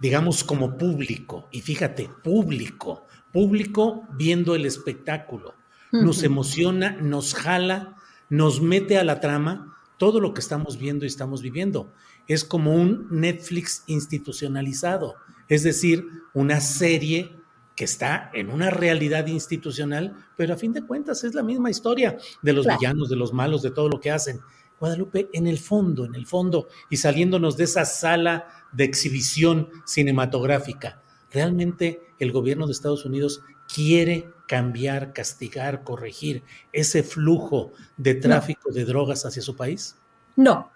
digamos, como público, y fíjate, público, público viendo el espectáculo. Nos emociona, nos jala, nos mete a la trama todo lo que estamos viendo y estamos viviendo. Es como un Netflix institucionalizado, es decir, una serie que está en una realidad institucional, pero a fin de cuentas es la misma historia de los villanos, de los malos, de todo lo que hacen. Guadalupe, en el fondo, en el fondo, y saliéndonos de esa sala de exhibición cinematográfica, ¿realmente el gobierno de Estados Unidos quiere cambiar, castigar, corregir ese flujo de tráfico de drogas hacia su país? No,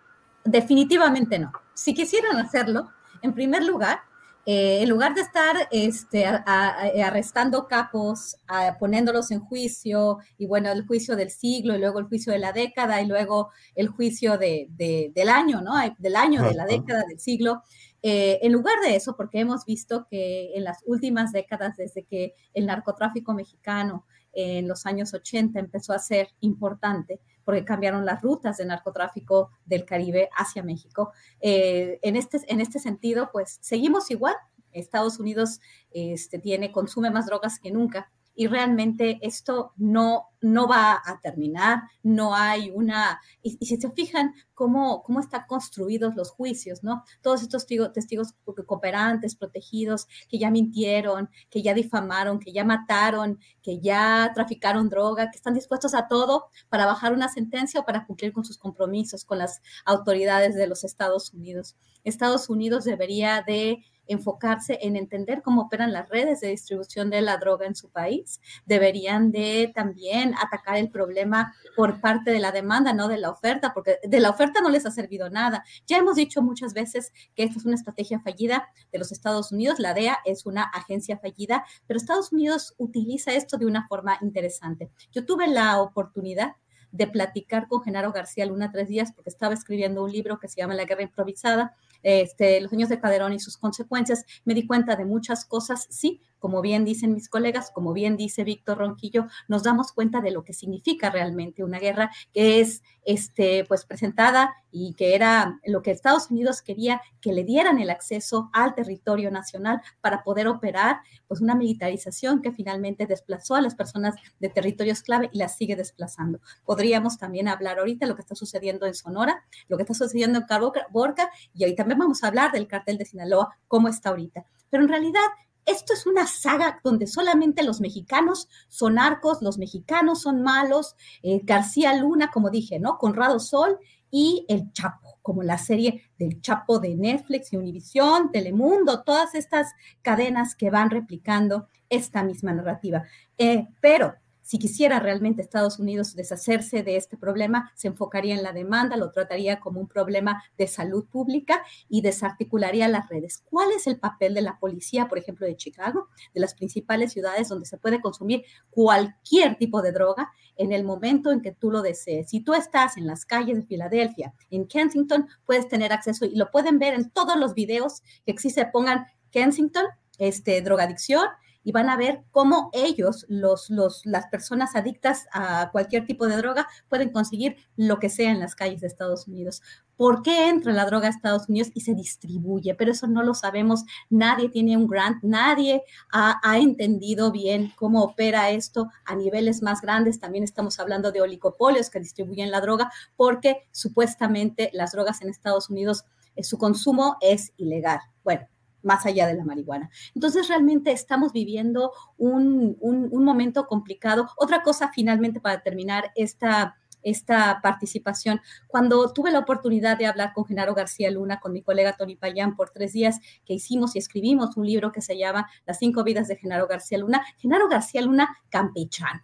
definitivamente no. Si quisieran hacerlo, en primer lugar, eh, en lugar de estar este, arrestando capos, poniéndolos en juicio, y bueno, el juicio del siglo, y luego el juicio de la década, y luego el juicio de, del año, ¿no? Del año, de la década, del siglo. Eh, en lugar de eso, porque hemos visto que en las últimas décadas, desde que el narcotráfico mexicano en los años 80 empezó a ser importante, porque cambiaron las rutas de narcotráfico del Caribe hacia México. Eh, en, este, en este sentido, pues seguimos igual. Estados Unidos este, consume más drogas que nunca y realmente esto no, no va a terminar, no hay una, y, si se fijan cómo, cómo están construidos los juicios, ¿no? Todos estos testigos, testigos cooperantes, protegidos, que ya mintieron, que ya difamaron, que ya mataron, que ya traficaron droga, que están dispuestos a todo para bajar una sentencia o para cumplir con sus compromisos con las autoridades de los Estados Unidos. Estados Unidos debería de enfocarse en entender cómo operan las redes de distribución de la droga en su país. Deberían de también atacar el problema por parte de la demanda, no de la oferta, porque de la oferta no les ha servido nada. Ya hemos dicho muchas veces que esta es una estrategia fallida de los Estados Unidos. La DEA es una agencia fallida, pero Estados Unidos utiliza esto de una forma interesante. Yo tuve la oportunidad de platicar con Genaro García Luna tres días porque estaba escribiendo un libro que se llama La Guerra Improvisada este, los años de Calderón y sus consecuencias, me di cuenta de muchas cosas, sí, como bien dicen mis colegas, como bien dice Víctor Ronquillo, nos damos cuenta de lo que significa realmente una guerra que es este, pues presentada y que era lo que Estados Unidos quería que le dieran el acceso al territorio nacional para poder operar pues una militarización que finalmente desplazó a las personas de territorios clave y las sigue desplazando. Podríamos también hablar ahorita lo que está sucediendo en Sonora, lo que está sucediendo en Borca y ahí también vamos a hablar del cartel de Sinaloa, cómo está ahorita. Pero en realidad esto es una saga donde solamente los mexicanos son arcos, los mexicanos son malos, eh, García Luna, como dije, ¿no? Conrado Sol y El Chapo, como la serie del Chapo de Netflix y Univisión, Telemundo, todas estas cadenas que van replicando esta misma narrativa. Eh, pero si quisiera realmente Estados Unidos deshacerse de este problema, se enfocaría en la demanda, lo trataría como un problema de salud pública y desarticularía las redes. ¿Cuál es el papel de la policía, por ejemplo, de Chicago, de las principales ciudades donde se puede consumir cualquier tipo de droga en el momento en que tú lo desees? Si tú estás en las calles de Filadelfia, en Kensington, puedes tener acceso y lo pueden ver en todos los videos que existe, pongan Kensington, este, drogadicción y van a ver cómo ellos, los, los, las personas adictas a cualquier tipo de droga, pueden conseguir lo que sea en las calles de Estados Unidos. ¿Por qué entra la droga a Estados Unidos y se distribuye? Pero eso no lo sabemos. Nadie tiene un grant, nadie ha, ha, entendido bien cómo opera esto a niveles más grandes. También estamos hablando de oligopolios que distribuyen la droga porque supuestamente las drogas en Estados Unidos, eh, su consumo es ilegal. Bueno, más allá de la marihuana. Entonces, realmente estamos viviendo un, un, momento complicado. Otra cosa, finalmente, para terminar esta esta participación. Cuando tuve la oportunidad de hablar con Genaro García Luna, con mi colega Tony Payán, por tres días que hicimos y escribimos un libro que se llama Las cinco vidas de Genaro García Luna, Genaro García Luna campechano.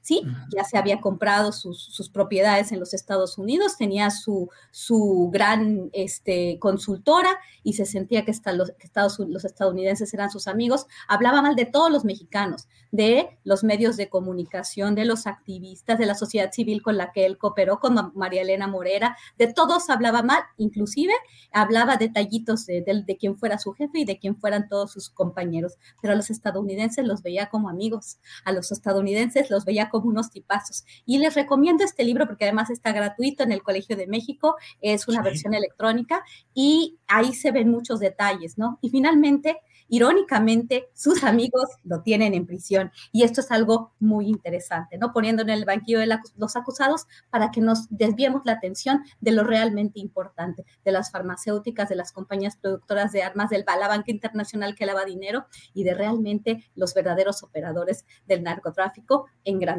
¿Sí? Ya se había comprado sus, sus, propiedades en los Estados Unidos, tenía su, su gran este, consultora y se sentía que, está, los, que Estados, los estadounidenses eran sus amigos. Hablaba mal de todos los mexicanos, de los medios de comunicación, de los activistas, de la sociedad civil con la que él cooperó, con María Elena Morera, de todos hablaba mal, inclusive hablaba detallitos de, de, de quién fuera su jefe y de quién fueran todos sus compañeros, pero a los estadounidenses los veía como amigos, a los estadounidenses los veía como unos tipazos. Y les recomiendo este libro porque además está gratuito en el Colegio de México, es una sí. versión electrónica y ahí se ven muchos detalles, ¿no? Y finalmente, irónicamente, sus amigos lo tienen en prisión y esto es algo muy interesante, ¿no? Poniendo en el banquillo de la, los acusados para que nos desviemos la atención de lo realmente importante, de las farmacéuticas, de las compañías productoras de armas, del la banca internacional que lava dinero y de realmente los verdaderos operadores del narcotráfico en